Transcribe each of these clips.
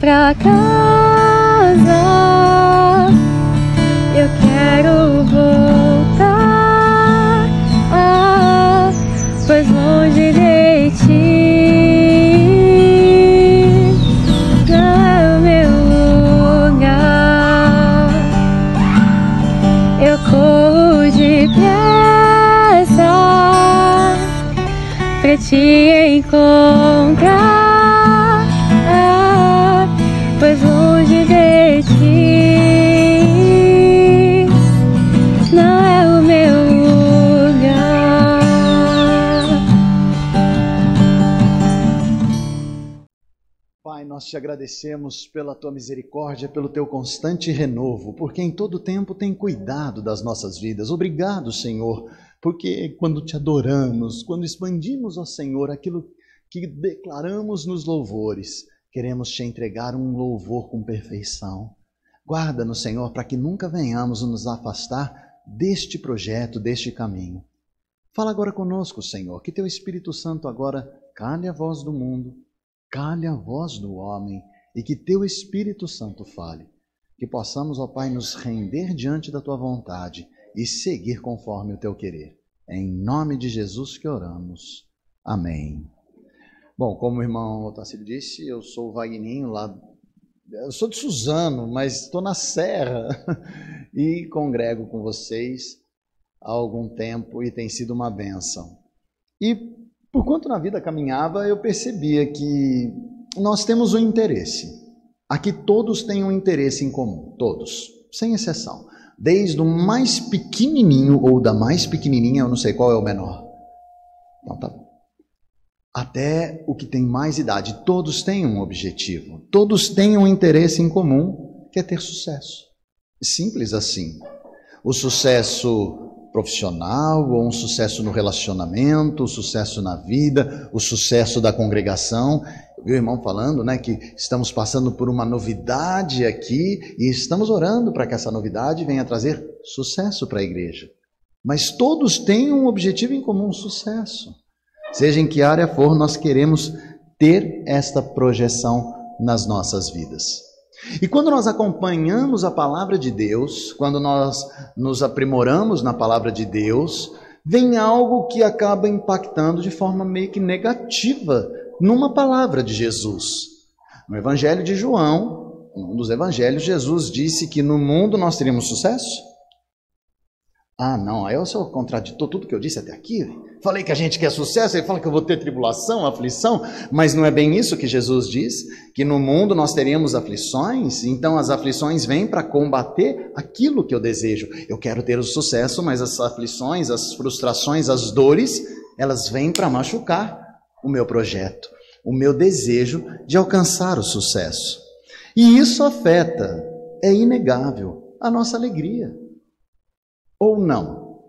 pra casa. Te agradecemos pela tua misericórdia, pelo teu constante renovo, porque em todo tempo tem cuidado das nossas vidas. Obrigado, Senhor, porque quando te adoramos, quando expandimos, ó Senhor, aquilo que declaramos nos louvores, queremos te entregar um louvor com perfeição. Guarda-nos, Senhor, para que nunca venhamos nos afastar deste projeto, deste caminho. Fala agora conosco, Senhor, que teu Espírito Santo agora cale a voz do mundo, cale a voz do homem e que teu Espírito Santo fale. Que possamos, ó Pai, nos render diante da tua vontade e seguir conforme o teu querer. É em nome de Jesus que oramos. Amém. Bom, como o irmão Otacílio disse, eu sou o Vagninho lá. Eu sou de Suzano, mas estou na Serra e congrego com vocês há algum tempo e tem sido uma benção. E por quanto na vida caminhava, eu percebia que nós temos um interesse. Aqui todos têm um interesse em comum, todos, sem exceção. Desde o mais pequenininho ou da mais pequenininha, eu não sei qual é o menor. Então tá bom até o que tem mais idade. Todos têm um objetivo, todos têm um interesse em comum, que é ter sucesso. Simples assim. O sucesso profissional, ou um sucesso no relacionamento, o sucesso na vida, o sucesso da congregação. Eu vi o irmão falando, né, que estamos passando por uma novidade aqui e estamos orando para que essa novidade venha trazer sucesso para a igreja. Mas todos têm um objetivo em comum, sucesso. Seja em que área for, nós queremos ter esta projeção nas nossas vidas. E quando nós acompanhamos a palavra de Deus, quando nós nos aprimoramos na palavra de Deus, vem algo que acaba impactando de forma meio que negativa numa palavra de Jesus. No Evangelho de João, um dos evangelhos, Jesus disse que no mundo nós teríamos sucesso. Ah, não, aí eu só contraditou tudo que eu disse até aqui. Falei que a gente quer sucesso, ele fala que eu vou ter tribulação, aflição, mas não é bem isso que Jesus diz, que no mundo nós teríamos aflições, então as aflições vêm para combater aquilo que eu desejo. Eu quero ter o sucesso, mas as aflições, as frustrações, as dores, elas vêm para machucar o meu projeto, o meu desejo de alcançar o sucesso. E isso afeta, é inegável, a nossa alegria. Ou não?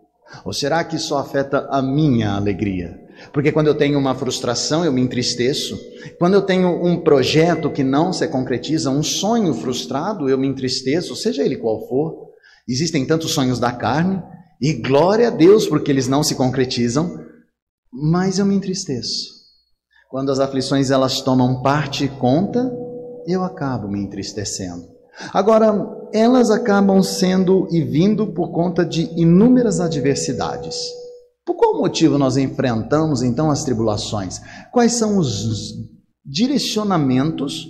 Ou será que só afeta a minha alegria? Porque quando eu tenho uma frustração, eu me entristeço. Quando eu tenho um projeto que não se concretiza, um sonho frustrado, eu me entristeço, seja ele qual for. Existem tantos sonhos da carne, e glória a Deus porque eles não se concretizam, mas eu me entristeço. Quando as aflições elas tomam parte e conta, eu acabo me entristecendo. Agora, elas acabam sendo e vindo por conta de inúmeras adversidades. Por qual motivo nós enfrentamos então as tribulações? Quais são os direcionamentos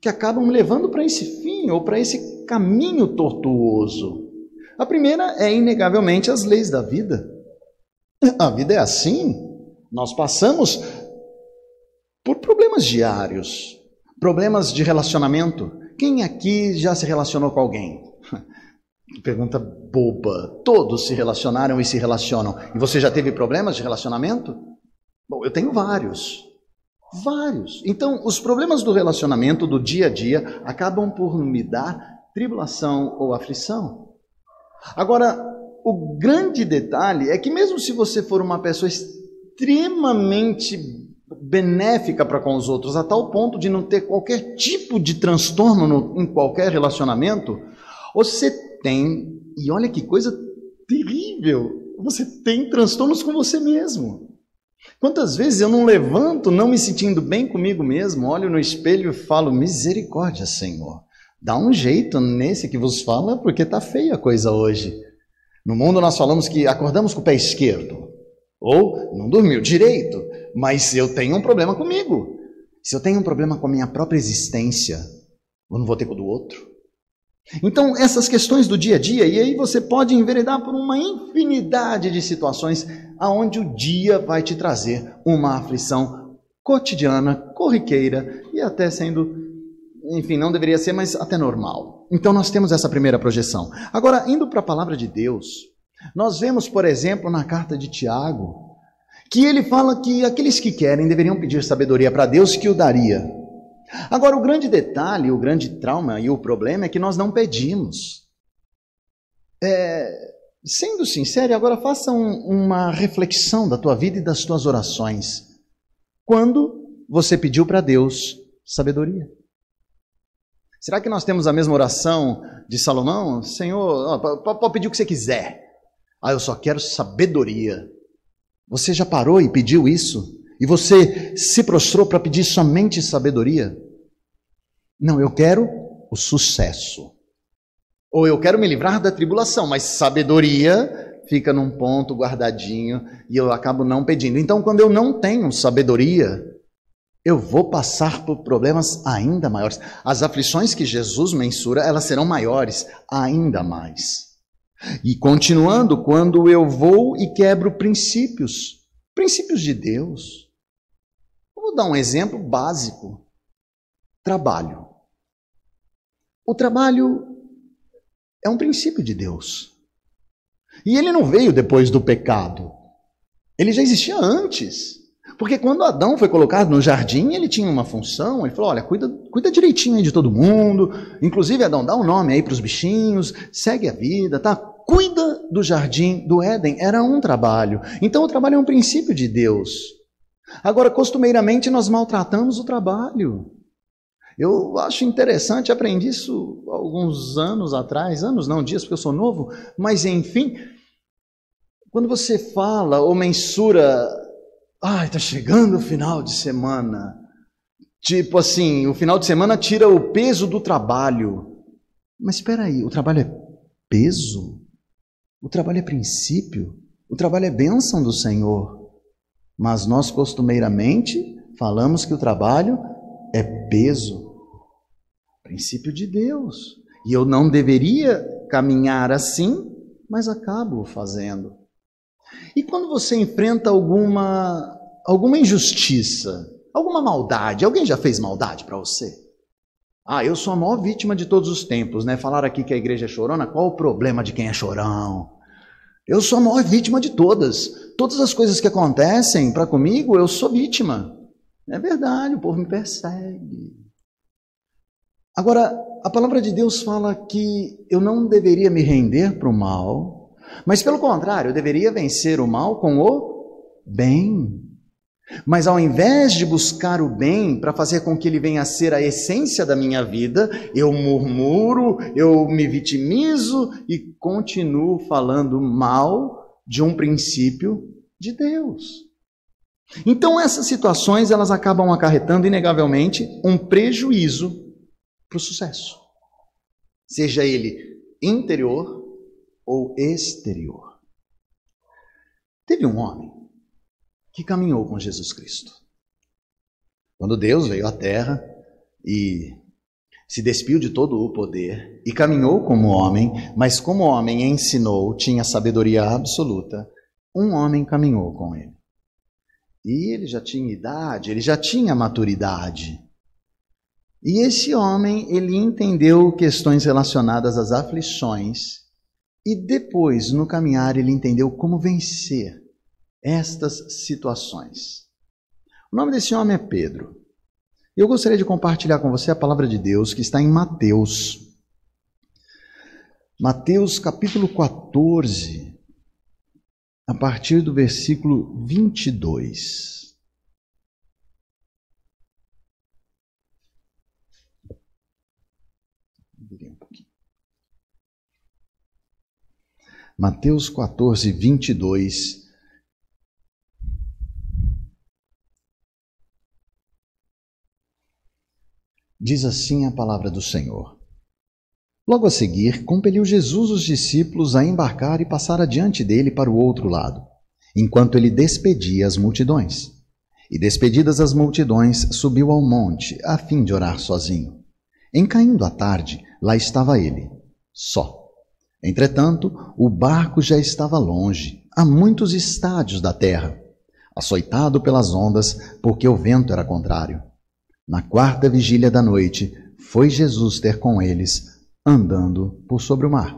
que acabam levando para esse fim ou para esse caminho tortuoso? A primeira é inegavelmente as leis da vida. A vida é assim. Nós passamos por problemas diários, problemas de relacionamento, quem aqui já se relacionou com alguém? Pergunta boba. Todos se relacionaram e se relacionam. E você já teve problemas de relacionamento? Bom, eu tenho vários. Vários. Então, os problemas do relacionamento, do dia a dia, acabam por me dar tribulação ou aflição. Agora, o grande detalhe é que, mesmo se você for uma pessoa extremamente benéfica para com os outros, a tal ponto de não ter qualquer tipo de transtorno no, em qualquer relacionamento, você tem, e olha que coisa terrível, você tem transtornos com você mesmo. Quantas vezes eu não levanto, não me sentindo bem comigo mesmo, olho no espelho e falo: misericórdia, Senhor. Dá um jeito nesse que vos fala, porque tá feia a coisa hoje. No mundo nós falamos que acordamos com o pé esquerdo, ou não dormiu direito, mas eu tenho um problema comigo. Se eu tenho um problema com a minha própria existência, eu não vou ter com o do outro. Então, essas questões do dia a dia, e aí você pode enveredar por uma infinidade de situações aonde o dia vai te trazer uma aflição cotidiana, corriqueira e até sendo, enfim, não deveria ser, mas até normal. Então, nós temos essa primeira projeção. Agora, indo para a palavra de Deus, nós vemos, por exemplo, na carta de Tiago, que ele fala que aqueles que querem deveriam pedir sabedoria para Deus que o daria. Agora, o grande detalhe, o grande trauma e o problema é que nós não pedimos. É, sendo sincero, agora faça um, uma reflexão da tua vida e das tuas orações. Quando você pediu para Deus sabedoria? Será que nós temos a mesma oração de Salomão? Senhor, pode pedir o que você quiser. Ah, eu só quero sabedoria. Você já parou e pediu isso? E você se prostrou para pedir somente sabedoria? Não, eu quero o sucesso. Ou eu quero me livrar da tribulação, mas sabedoria fica num ponto guardadinho e eu acabo não pedindo. Então, quando eu não tenho sabedoria, eu vou passar por problemas ainda maiores. As aflições que Jesus mensura, elas serão maiores ainda mais. E continuando, quando eu vou e quebro princípios, princípios de Deus, Vou dar um exemplo básico: trabalho. O trabalho é um princípio de Deus. E ele não veio depois do pecado. Ele já existia antes. Porque quando Adão foi colocado no jardim, ele tinha uma função. Ele falou: olha, cuida, cuida direitinho aí de todo mundo. Inclusive, Adão, dá um nome aí para os bichinhos, segue a vida, tá? Cuida do jardim do Éden. Era um trabalho. Então, o trabalho é um princípio de Deus. Agora, costumeiramente, nós maltratamos o trabalho. Eu acho interessante, aprendi isso alguns anos atrás, anos não, dias, porque eu sou novo, mas enfim, quando você fala ou mensura, ai, está chegando o final de semana, tipo assim, o final de semana tira o peso do trabalho. Mas espera aí, o trabalho é peso? O trabalho é princípio? O trabalho é bênção do Senhor? Mas nós costumeiramente falamos que o trabalho é peso, princípio de Deus. E eu não deveria caminhar assim, mas acabo fazendo. E quando você enfrenta alguma alguma injustiça, alguma maldade, alguém já fez maldade para você? Ah, eu sou a maior vítima de todos os tempos, né? Falar aqui que a igreja é chorona, qual o problema de quem é chorão? Eu sou a maior vítima de todas. Todas as coisas que acontecem para comigo, eu sou vítima. É verdade, o povo me persegue. Agora, a palavra de Deus fala que eu não deveria me render para o mal, mas pelo contrário, eu deveria vencer o mal com o bem. Mas ao invés de buscar o bem para fazer com que ele venha a ser a essência da minha vida, eu murmuro, eu me vitimizo e continuo falando mal de um princípio de Deus. Então essas situações elas acabam acarretando inegavelmente um prejuízo para o sucesso. Seja ele interior ou exterior. Teve um homem que caminhou com Jesus Cristo. Quando Deus veio à terra e se despiu de todo o poder e caminhou como homem, mas como homem ensinou, tinha sabedoria absoluta, um homem caminhou com ele. E ele já tinha idade, ele já tinha maturidade. E esse homem, ele entendeu questões relacionadas às aflições e depois, no caminhar, ele entendeu como vencer estas situações. O nome desse homem é Pedro. Eu gostaria de compartilhar com você a palavra de Deus que está em Mateus. Mateus capítulo 14, a partir do versículo 22. Mateus 14, 22 Diz assim a palavra do Senhor. Logo a seguir, compeliu Jesus os discípulos a embarcar e passar adiante dele para o outro lado, enquanto ele despedia as multidões. E despedidas as multidões, subiu ao monte, a fim de orar sozinho. Em caindo a tarde, lá estava ele, só. Entretanto, o barco já estava longe, a muitos estádios da terra, açoitado pelas ondas, porque o vento era contrário. Na quarta vigília da noite, foi Jesus ter com eles, andando por sobre o mar.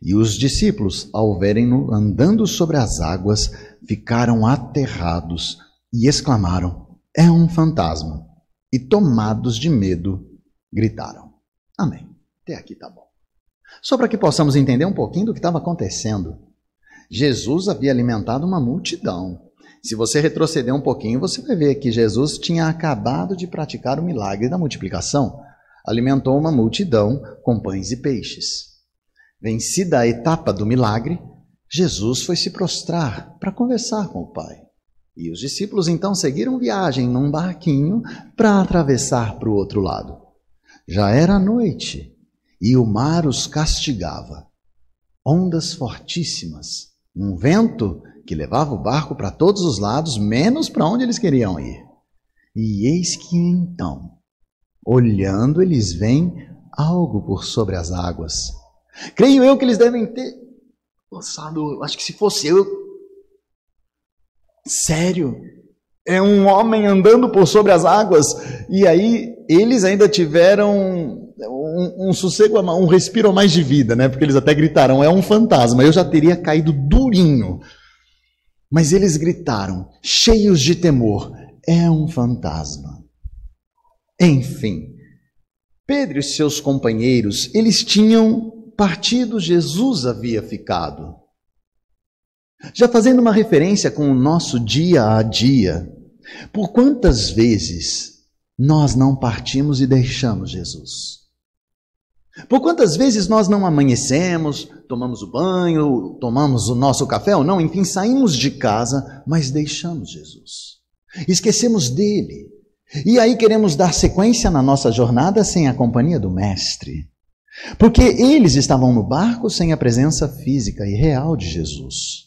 E os discípulos, ao verem-no andando sobre as águas, ficaram aterrados e exclamaram: É um fantasma! E tomados de medo, gritaram. Amém. Até aqui tá bom. Só para que possamos entender um pouquinho do que estava acontecendo. Jesus havia alimentado uma multidão. Se você retroceder um pouquinho, você vai ver que Jesus tinha acabado de praticar o milagre da multiplicação. Alimentou uma multidão com pães e peixes. Vencida a etapa do milagre, Jesus foi se prostrar para conversar com o Pai. E os discípulos então seguiram viagem num barquinho para atravessar para o outro lado. Já era noite e o mar os castigava. Ondas fortíssimas, um vento que levava o barco para todos os lados, menos para onde eles queriam ir. E eis que então, olhando, eles veem algo por sobre as águas. Creio eu que eles devem ter pensado, acho que se fosse eu. Sério? É um homem andando por sobre as águas. E aí eles ainda tiveram um, um sossego, um respiro mais de vida, né? Porque eles até gritaram: é um fantasma. Eu já teria caído durinho. Mas eles gritaram, cheios de temor: é um fantasma. Enfim, Pedro e seus companheiros, eles tinham partido, Jesus havia ficado. Já fazendo uma referência com o nosso dia a dia, por quantas vezes nós não partimos e deixamos Jesus? Por quantas vezes nós não amanhecemos, tomamos o banho, tomamos o nosso café ou não, enfim, saímos de casa, mas deixamos Jesus. Esquecemos dele. E aí queremos dar sequência na nossa jornada sem a companhia do Mestre. Porque eles estavam no barco sem a presença física e real de Jesus.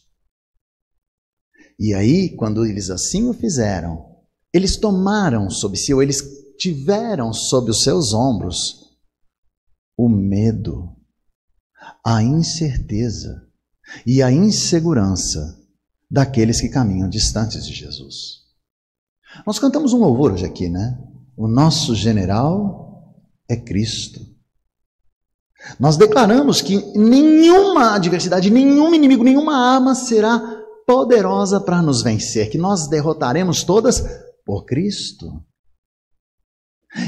E aí, quando eles assim o fizeram, eles tomaram sobre si, ou eles tiveram sob os seus ombros, o medo, a incerteza e a insegurança daqueles que caminham distantes de Jesus. Nós cantamos um louvor hoje aqui, né? O nosso general é Cristo. Nós declaramos que nenhuma adversidade, nenhum inimigo, nenhuma arma será poderosa para nos vencer, que nós derrotaremos todas por Cristo.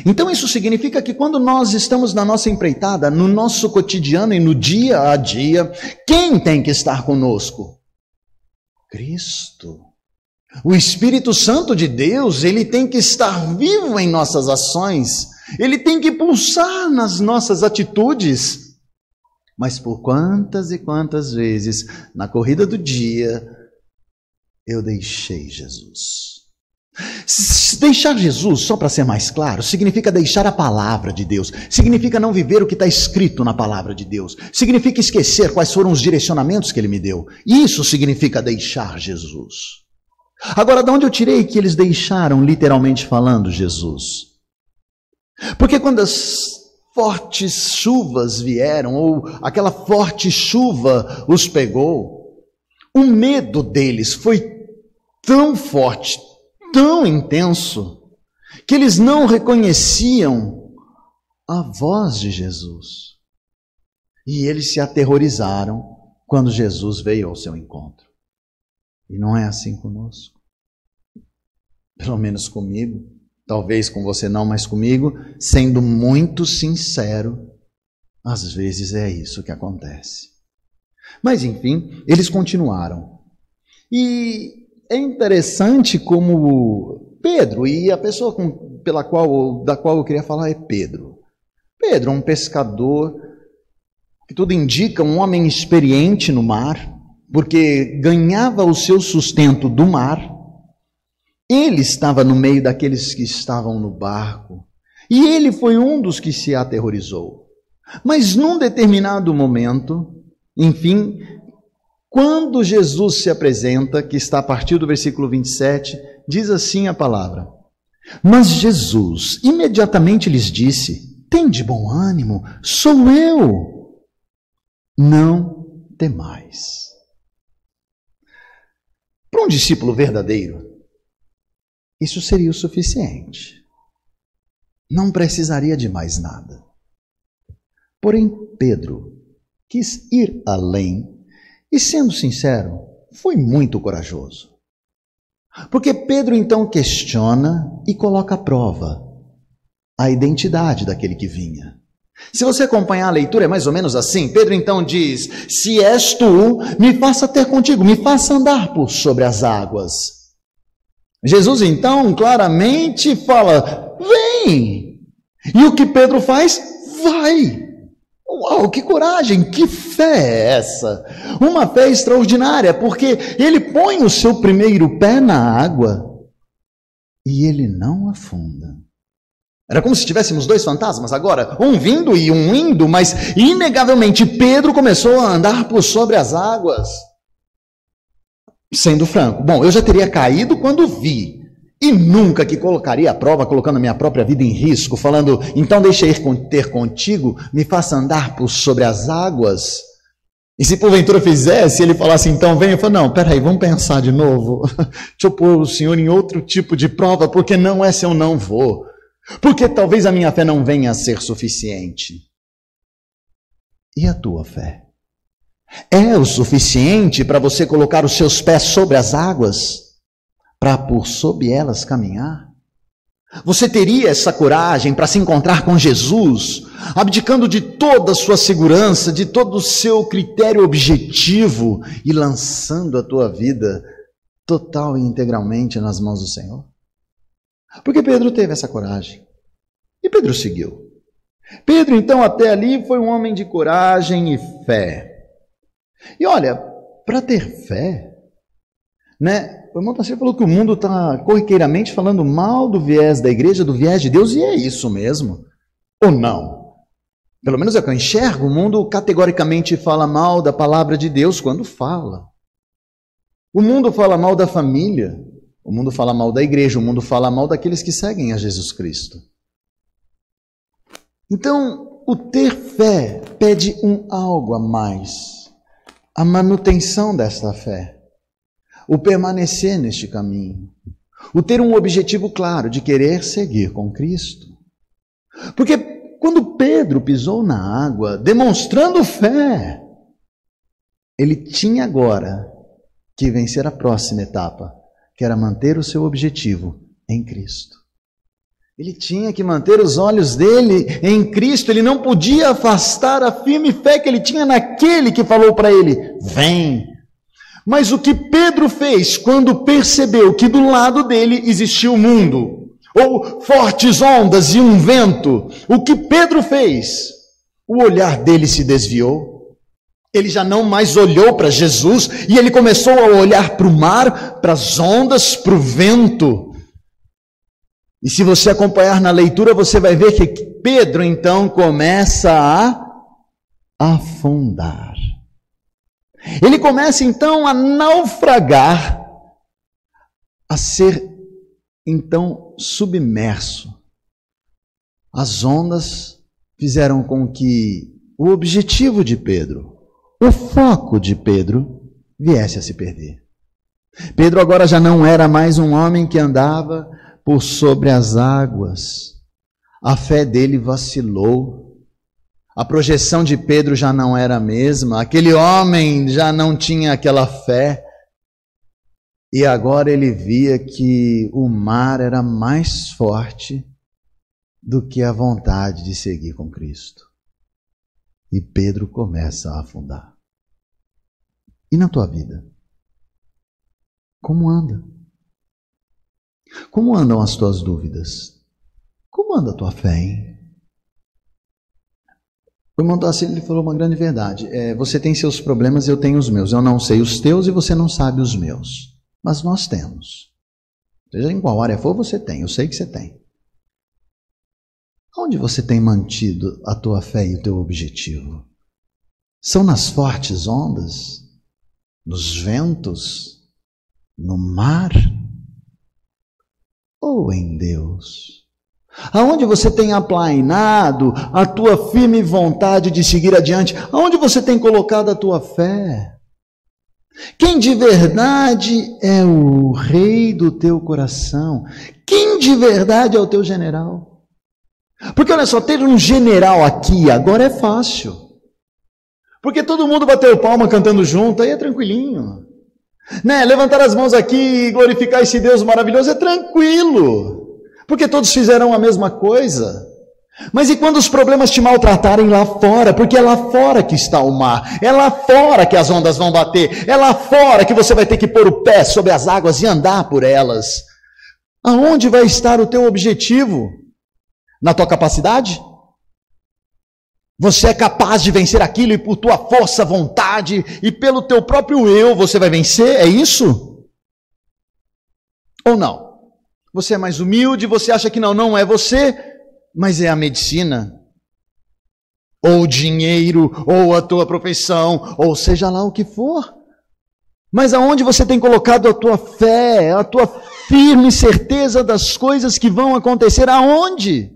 Então isso significa que quando nós estamos na nossa empreitada, no nosso cotidiano e no dia a dia, quem tem que estar conosco? Cristo. O Espírito Santo de Deus, ele tem que estar vivo em nossas ações, ele tem que pulsar nas nossas atitudes. Mas por quantas e quantas vezes na corrida do dia eu deixei Jesus? Deixar Jesus, só para ser mais claro, significa deixar a palavra de Deus, significa não viver o que está escrito na palavra de Deus, significa esquecer quais foram os direcionamentos que ele me deu. Isso significa deixar Jesus. Agora, de onde eu tirei que eles deixaram, literalmente falando, Jesus? Porque quando as fortes chuvas vieram, ou aquela forte chuva os pegou, o medo deles foi tão forte, tão intenso que eles não reconheciam a voz de Jesus. E eles se aterrorizaram quando Jesus veio ao seu encontro. E não é assim conosco. Pelo menos comigo, talvez com você não, mas comigo, sendo muito sincero, às vezes é isso que acontece. Mas enfim, eles continuaram. E é interessante como Pedro, e a pessoa com, pela qual, da qual eu queria falar é Pedro. Pedro, um pescador, que tudo indica, um homem experiente no mar, porque ganhava o seu sustento do mar. Ele estava no meio daqueles que estavam no barco. E ele foi um dos que se aterrorizou. Mas num determinado momento, enfim, quando Jesus se apresenta, que está a partir do versículo 27, diz assim a palavra: Mas Jesus imediatamente lhes disse: Tem de bom ânimo, sou eu. Não temais. Para um discípulo verdadeiro, isso seria o suficiente. Não precisaria de mais nada. Porém, Pedro quis ir além e, sendo sincero, foi muito corajoso. Porque Pedro então questiona e coloca à prova a identidade daquele que vinha. Se você acompanhar a leitura, é mais ou menos assim. Pedro então diz: Se és tu, me faça ter contigo, me faça andar por sobre as águas. Jesus então claramente fala: Vem! E o que Pedro faz? Vai! Uau, que coragem, que fé é essa? Uma fé extraordinária, porque ele põe o seu primeiro pé na água e ele não afunda. Era como se tivéssemos dois fantasmas agora, um vindo e um indo, mas inegavelmente Pedro começou a andar por sobre as águas. Sendo franco, bom, eu já teria caído quando vi, e nunca que colocaria a prova, colocando a minha própria vida em risco, falando, então deixa ir ter contigo, me faça andar por sobre as águas. E se porventura fizesse, ele falasse, então vem, eu falo, não, peraí, vamos pensar de novo. Deixa eu pôr o senhor em outro tipo de prova, porque não é se eu não vou. Porque talvez a minha fé não venha a ser suficiente. E a tua fé? É o suficiente para você colocar os seus pés sobre as águas? Para por sob elas caminhar? Você teria essa coragem para se encontrar com Jesus, abdicando de toda a sua segurança, de todo o seu critério objetivo e lançando a tua vida total e integralmente nas mãos do Senhor? Porque Pedro teve essa coragem. E Pedro seguiu. Pedro, então, até ali foi um homem de coragem e fé. E olha, para ter fé, né? O irmão Tarcísio falou que o mundo está corriqueiramente falando mal do viés da igreja, do viés de Deus, e é isso mesmo. Ou não? Pelo menos é o que eu enxergo. O mundo categoricamente fala mal da palavra de Deus quando fala. O mundo fala mal da família, o mundo fala mal da igreja, o mundo fala mal daqueles que seguem a Jesus Cristo. Então, o ter fé pede um algo a mais, a manutenção desta fé, o permanecer neste caminho, o ter um objetivo claro de querer seguir com Cristo. Porque quando Pedro pisou na água, demonstrando fé, ele tinha agora que vencer a próxima etapa, que era manter o seu objetivo em Cristo. Ele tinha que manter os olhos dele em Cristo, ele não podia afastar a firme fé que ele tinha naquele que falou para ele: Vem. Mas o que Pedro fez quando percebeu que do lado dele existia o mundo, ou fortes ondas e um vento, o que Pedro fez? O olhar dele se desviou, ele já não mais olhou para Jesus e ele começou a olhar para o mar, para as ondas, para o vento. E se você acompanhar na leitura, você vai ver que Pedro então começa a afundar. Ele começa então a naufragar, a ser então submerso. As ondas fizeram com que o objetivo de Pedro, o foco de Pedro viesse a se perder. Pedro agora já não era mais um homem que andava por sobre as águas. A fé dele vacilou. A projeção de Pedro já não era a mesma. Aquele homem já não tinha aquela fé. E agora ele via que o mar era mais forte do que a vontade de seguir com Cristo. E Pedro começa a afundar. E na tua vida? Como anda? Como andam as tuas dúvidas? Como anda a tua fé, hein? O irmão Tarcísio ele falou uma grande verdade. É, você tem seus problemas, eu tenho os meus. Eu não sei os teus e você não sabe os meus. Mas nós temos. Seja em qual área for, você tem. Eu sei que você tem. Onde você tem mantido a tua fé e o teu objetivo? São nas fortes ondas? Nos ventos? No mar? Ou em Deus? Aonde você tem aplainado a tua firme vontade de seguir adiante? Aonde você tem colocado a tua fé? Quem de verdade é o rei do teu coração? Quem de verdade é o teu general? Porque olha só, ter um general aqui agora é fácil. Porque todo mundo bateu palma cantando junto, aí é tranquilinho. Né? Levantar as mãos aqui e glorificar esse Deus maravilhoso é tranquilo. Porque todos fizeram a mesma coisa. Mas e quando os problemas te maltratarem lá fora? Porque é lá fora que está o mar, é lá fora que as ondas vão bater, é lá fora que você vai ter que pôr o pé sobre as águas e andar por elas. Aonde vai estar o teu objetivo? Na tua capacidade? Você é capaz de vencer aquilo e por tua força, vontade e pelo teu próprio eu você vai vencer? É isso? Ou não? Você é mais humilde, você acha que não, não é você, mas é a medicina, ou o dinheiro, ou a tua profissão, ou seja lá o que for. Mas aonde você tem colocado a tua fé, a tua firme certeza das coisas que vão acontecer, aonde?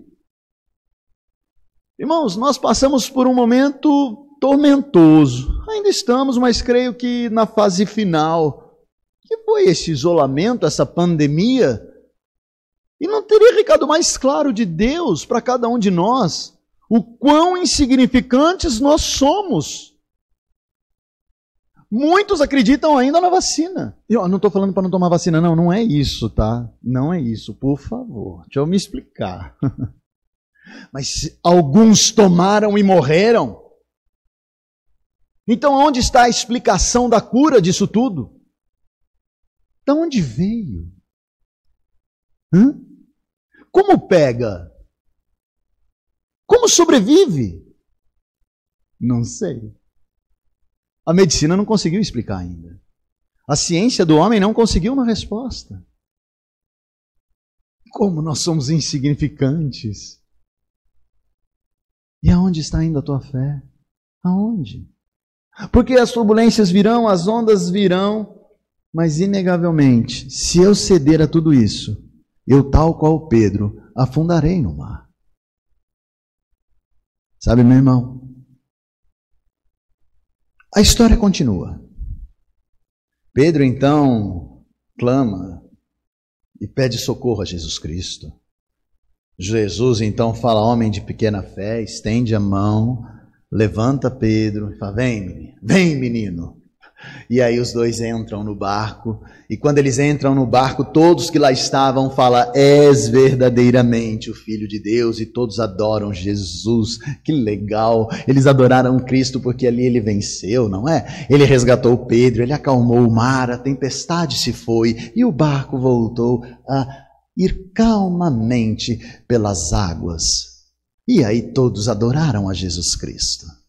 Irmãos, nós passamos por um momento tormentoso. Ainda estamos, mas creio que na fase final. Que foi esse isolamento, essa pandemia? E não teria recado mais claro de Deus para cada um de nós o quão insignificantes nós somos. Muitos acreditam ainda na vacina. Eu não estou falando para não tomar vacina, não, não é isso, tá? Não é isso, por favor. Deixa eu me explicar. Mas alguns tomaram e morreram. Então, onde está a explicação da cura disso tudo? De onde veio? Hã? Como pega? Como sobrevive? Não sei. A medicina não conseguiu explicar ainda. A ciência do homem não conseguiu uma resposta. Como nós somos insignificantes. E aonde está indo a tua fé? Aonde? Porque as turbulências virão, as ondas virão, mas inegavelmente, se eu ceder a tudo isso, eu, tal qual Pedro, afundarei no mar. Sabe, meu irmão? A história continua. Pedro então clama e pede socorro a Jesus Cristo. Jesus então fala: Homem de pequena fé, estende a mão, levanta Pedro e fala: Vem, menino, vem, menino. E aí os dois entram no barco, e quando eles entram no barco, todos que lá estavam falam: És verdadeiramente o Filho de Deus, e todos adoram Jesus. Que legal! Eles adoraram Cristo porque ali ele venceu, não é? Ele resgatou Pedro, ele acalmou o mar, a tempestade se foi, e o barco voltou a ir calmamente pelas águas. E aí todos adoraram a Jesus Cristo.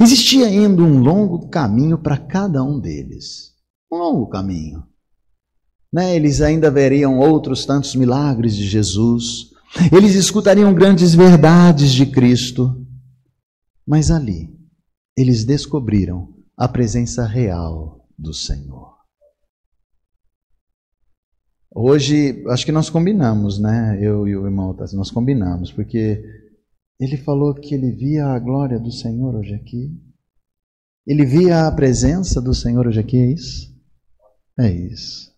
Existia ainda um longo caminho para cada um deles. Um longo caminho. Né? Eles ainda veriam outros tantos milagres de Jesus. Eles escutariam grandes verdades de Cristo. Mas ali, eles descobriram a presença real do Senhor. Hoje, acho que nós combinamos, né? Eu e o irmão, nós combinamos, porque ele falou que ele via a glória do Senhor hoje aqui. Ele via a presença do Senhor hoje aqui, é isso? É isso.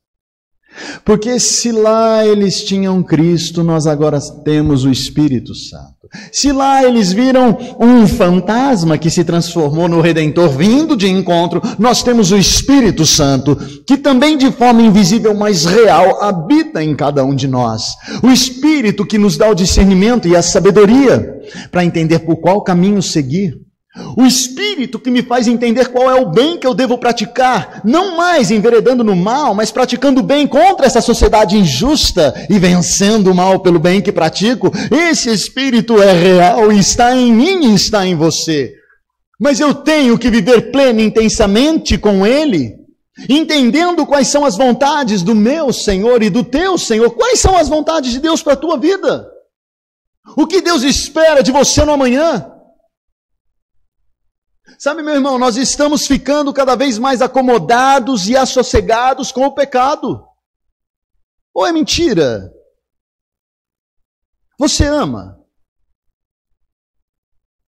Porque se lá eles tinham Cristo, nós agora temos o Espírito Santo. Se lá eles viram um fantasma que se transformou no Redentor vindo de encontro, nós temos o Espírito Santo, que também de forma invisível, mas real, habita em cada um de nós. O Espírito que nos dá o discernimento e a sabedoria para entender por qual caminho seguir. O Espírito que me faz entender qual é o bem que eu devo praticar, não mais enveredando no mal, mas praticando bem contra essa sociedade injusta e vencendo o mal pelo bem que pratico. Esse Espírito é real está em mim e está em você. Mas eu tenho que viver pleno e intensamente com Ele, entendendo quais são as vontades do meu Senhor e do teu Senhor. Quais são as vontades de Deus para a tua vida? O que Deus espera de você no amanhã? Sabe, meu irmão, nós estamos ficando cada vez mais acomodados e assossegados com o pecado. Ou é mentira? Você ama?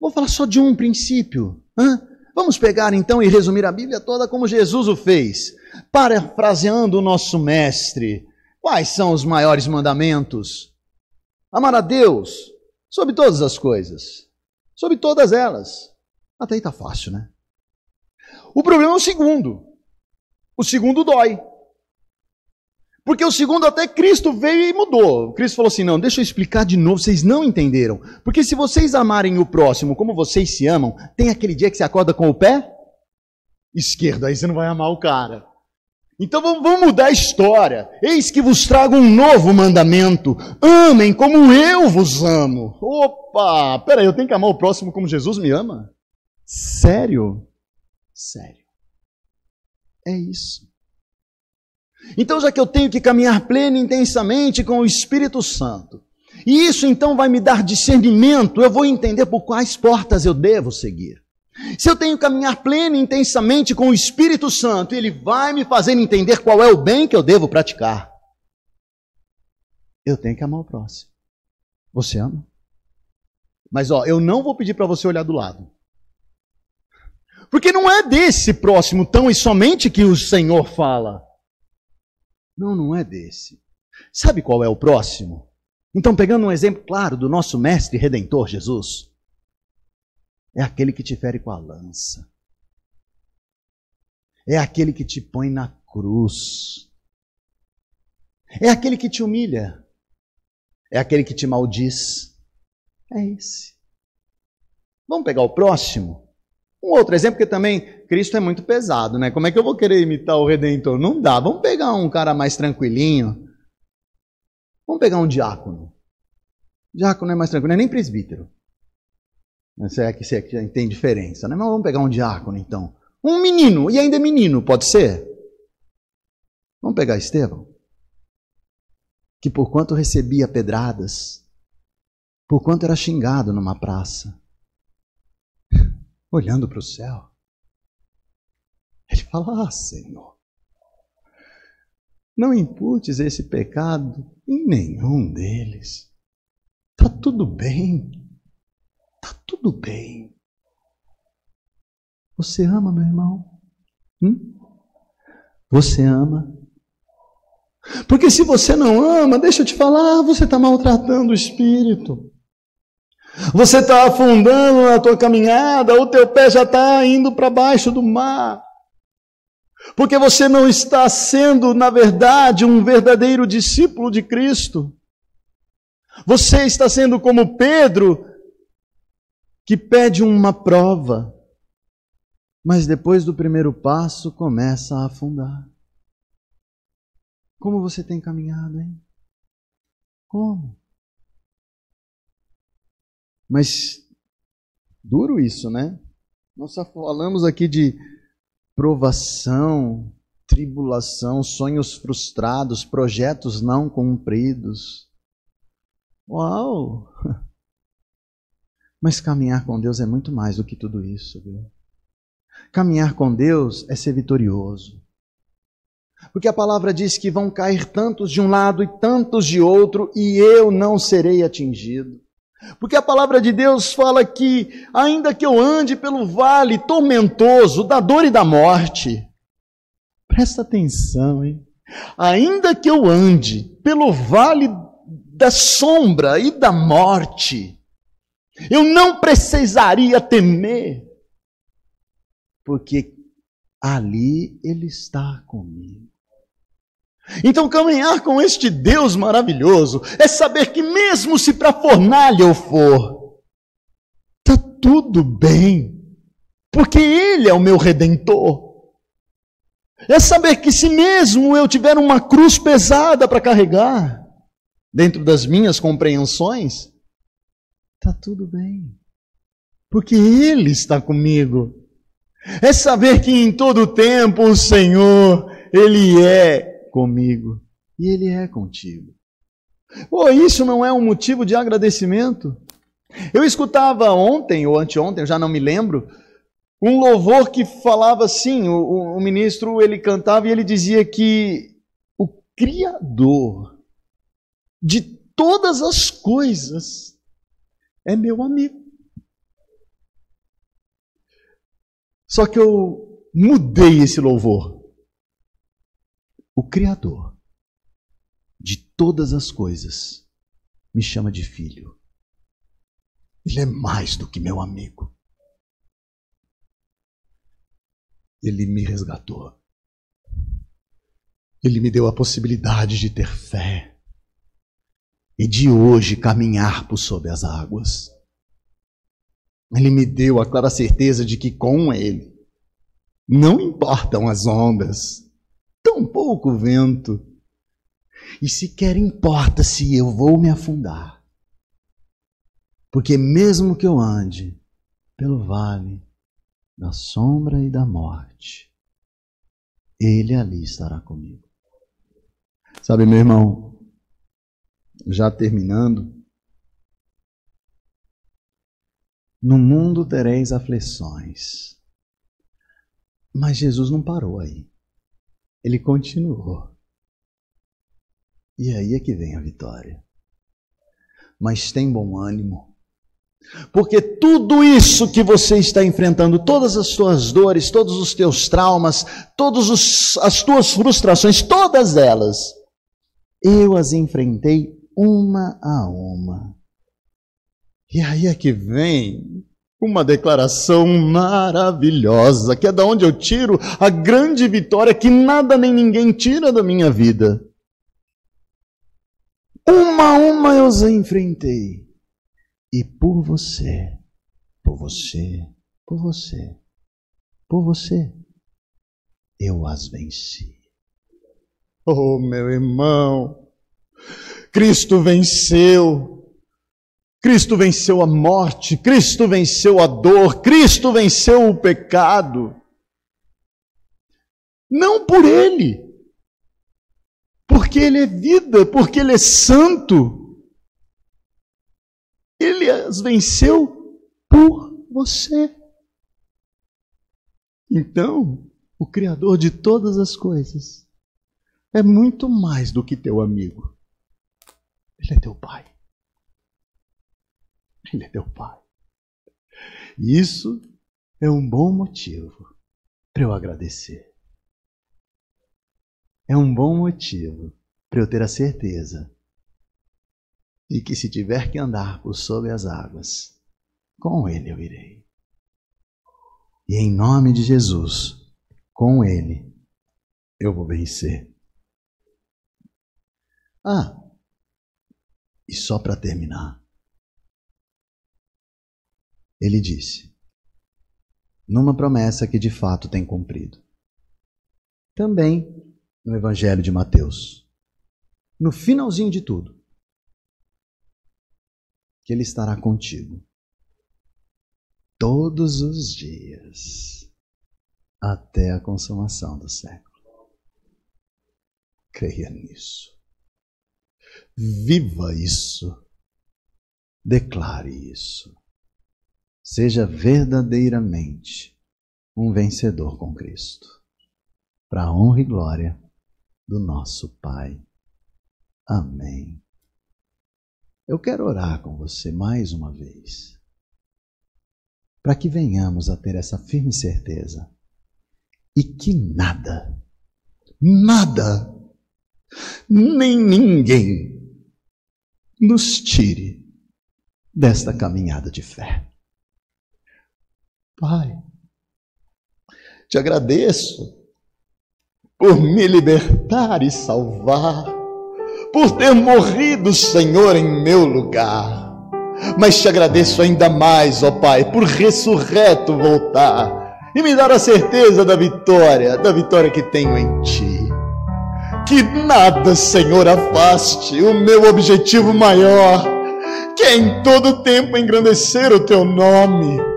Vou falar só de um princípio. Hã? Vamos pegar então e resumir a Bíblia toda como Jesus o fez. Parafraseando o nosso mestre, quais são os maiores mandamentos? Amar a Deus sobre todas as coisas, sobre todas elas. Até aí está fácil, né? O problema é o segundo. O segundo dói. Porque o segundo até Cristo veio e mudou. Cristo falou assim: não, deixa eu explicar de novo, vocês não entenderam. Porque se vocês amarem o próximo como vocês se amam, tem aquele dia que você acorda com o pé esquerdo, aí você não vai amar o cara. Então vamos mudar a história. Eis que vos trago um novo mandamento: amem como eu vos amo. Opa, peraí, eu tenho que amar o próximo como Jesus me ama? Sério? Sério. É isso. Então, já que eu tenho que caminhar pleno e intensamente com o Espírito Santo, e isso então vai me dar discernimento, eu vou entender por quais portas eu devo seguir. Se eu tenho que caminhar pleno e intensamente com o Espírito Santo, ele vai me fazer entender qual é o bem que eu devo praticar. Eu tenho que amar o próximo. Você ama? Mas ó, eu não vou pedir para você olhar do lado. Porque não é desse próximo tão e somente que o Senhor fala. Não, não é desse. Sabe qual é o próximo? Então, pegando um exemplo claro do nosso mestre redentor Jesus, é aquele que te fere com a lança. É aquele que te põe na cruz. É aquele que te humilha. É aquele que te maldiz. É esse. Vamos pegar o próximo? Um outro exemplo que também Cristo é muito pesado, né? Como é que eu vou querer imitar o Redentor? Não dá. Vamos pegar um cara mais tranquilinho. Vamos pegar um diácono. Diácono é mais tranquilo, não é nem presbítero. Se é que você é tem diferença, né? Mas vamos pegar um diácono então. Um menino, e ainda é menino, pode ser? Vamos pegar Estevão. Que por quanto recebia pedradas, por quanto era xingado numa praça, olhando para o céu. Ele fala: Ah, Senhor, não imputes esse pecado em nenhum deles. Está tudo bem. Está tudo bem. Você ama, meu irmão? Hum? Você ama? Porque se você não ama, deixa eu te falar, você está maltratando o espírito. Você está afundando na tua caminhada, o teu pé já está indo para baixo do mar. Porque você não está sendo, na verdade, um verdadeiro discípulo de Cristo. Você está sendo como Pedro, que pede uma prova, mas depois do primeiro passo começa a afundar. Como você tem caminhado, hein? Como? Mas duro isso, né? Nós só falamos aqui de provação, tribulação, sonhos frustrados, projetos não cumpridos. Uau! Mas caminhar com Deus é muito mais do que tudo isso, viu? Caminhar com Deus é ser vitorioso. Porque a palavra diz que vão cair tantos de um lado e tantos de outro, e eu não serei atingido. Porque a palavra de Deus fala que, ainda que eu ande pelo vale tormentoso da dor e da morte, presta atenção, hein? Ainda que eu ande pelo vale da sombra e da morte, eu não precisaria temer, porque ali Ele está comigo. Então, caminhar com este Deus maravilhoso é saber que, mesmo se para fornalha eu for, está tudo bem, porque Ele é o meu redentor. É saber que, se mesmo eu tiver uma cruz pesada para carregar, dentro das minhas compreensões, está tudo bem, porque Ele está comigo. É saber que em todo tempo o Senhor, Ele é comigo e Ele é contigo. Oh, isso não é um motivo de agradecimento? Eu escutava ontem ou anteontem, eu já não me lembro, um louvor que falava assim, o, o, ministro ele cantava e ele dizia que o Criador de todas as coisas é meu amigo. Só que eu mudei esse louvor. O Criador de todas as coisas me chama de filho. Ele é mais do que meu amigo. Ele me resgatou. Ele me deu a possibilidade de ter fé e de hoje caminhar por sob as águas. Ele me deu a clara certeza de que com Ele não importam as ondas, tampouco o vento, e sequer importa se eu vou me afundar. Porque mesmo que eu ande pelo vale da sombra e da morte, Ele ali estará comigo. Sabe, meu irmão, já terminando, no mundo tereis aflições. Mas Jesus não parou aí. Ele continuou. E aí é que vem a vitória. Mas tem bom ânimo. Porque tudo isso que você está enfrentando, todas as suas dores, todos os teus traumas, todas as tuas frustrações, todas elas, eu as enfrentei uma a uma. E aí é que vem uma declaração maravilhosa, que é da onde eu tiro a grande vitória que nada nem ninguém tira da minha vida. Uma a uma eu as enfrentei. E por você, por você, por você, por você, eu as venci. Oh, meu irmão, Cristo venceu. Cristo venceu a morte, Cristo venceu a dor, Cristo venceu o pecado. Não por Ele, porque Ele é vida, porque Ele é santo. Ele as venceu por você. Então, o Criador de todas as coisas é muito mais do que teu amigo. Ele é teu pai. Ele é teu pai. E isso é um bom motivo para eu agradecer. É um bom motivo para eu ter a certeza e que se tiver que andar por sobre as águas, com Ele eu irei. E em nome de Jesus, com Ele, eu vou vencer. Ah, e só para terminar, ele disse, numa promessa que de fato tem cumprido. Também no Evangelho de Mateus, no finalzinho de tudo, que Ele estará contigo todos os dias até a consumação do século. Creia nisso. Viva isso. Declare isso. Seja verdadeiramente um vencedor com Cristo. Para a honra e glória do nosso Pai. Amém. Eu quero orar com você mais uma vez, para que venhamos a ter essa firme certeza e que nada, nada, nem ninguém nos tire desta caminhada de fé. Pai, te agradeço por me libertar e salvar por ter morrido, Senhor, em meu lugar. Mas te agradeço ainda mais, ó Pai, por ressurreto voltar e me dar a certeza da vitória, da vitória que tenho em Ti. Que nada, Senhor, afaste o meu objetivo maior, que é em todo tempo engrandecer o Teu nome.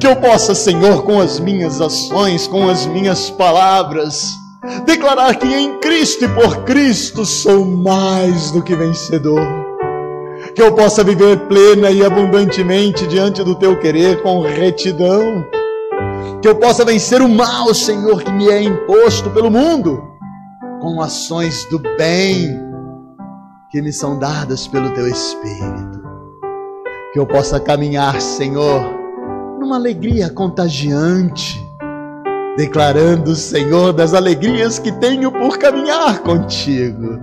Que eu possa, Senhor, com as minhas ações, com as minhas palavras, Declarar que em Cristo e por Cristo sou mais do que vencedor. Que eu possa viver plena e abundantemente diante do teu querer com retidão. Que eu possa vencer o mal, Senhor, que me é imposto pelo mundo, com ações do bem que me são dadas pelo teu Espírito. Que eu possa caminhar, Senhor, numa alegria contagiante declarando, Senhor, das alegrias que tenho por caminhar contigo.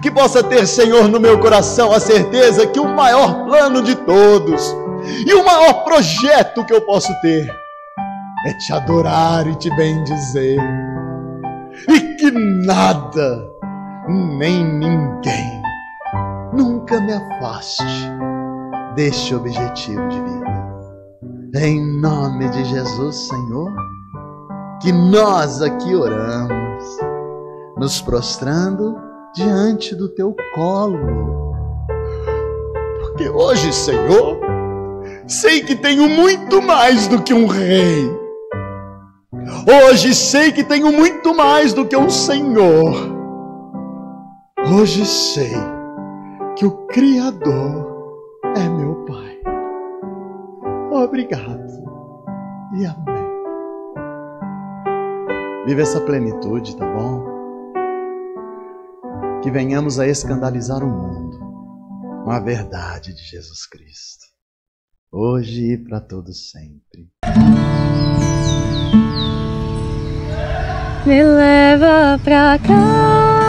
Que possa ter, Senhor, no meu coração a certeza que o maior plano de todos e o maior projeto que eu posso ter é te adorar e te bendizer. E que nada, nem ninguém, nunca me afaste deste objetivo de vida. Em nome de Jesus, Senhor que nós aqui oramos, nos prostrando diante do teu colo. Porque hoje, Senhor, sei que tenho muito mais do que um rei. Hoje sei que tenho muito mais do que um Senhor. Hoje sei que o Criador é meu. Obrigado e amém. Vive essa plenitude, tá bom? Que venhamos a escandalizar o mundo com a verdade de Jesus Cristo, hoje e para todos sempre. Me leva pra cá.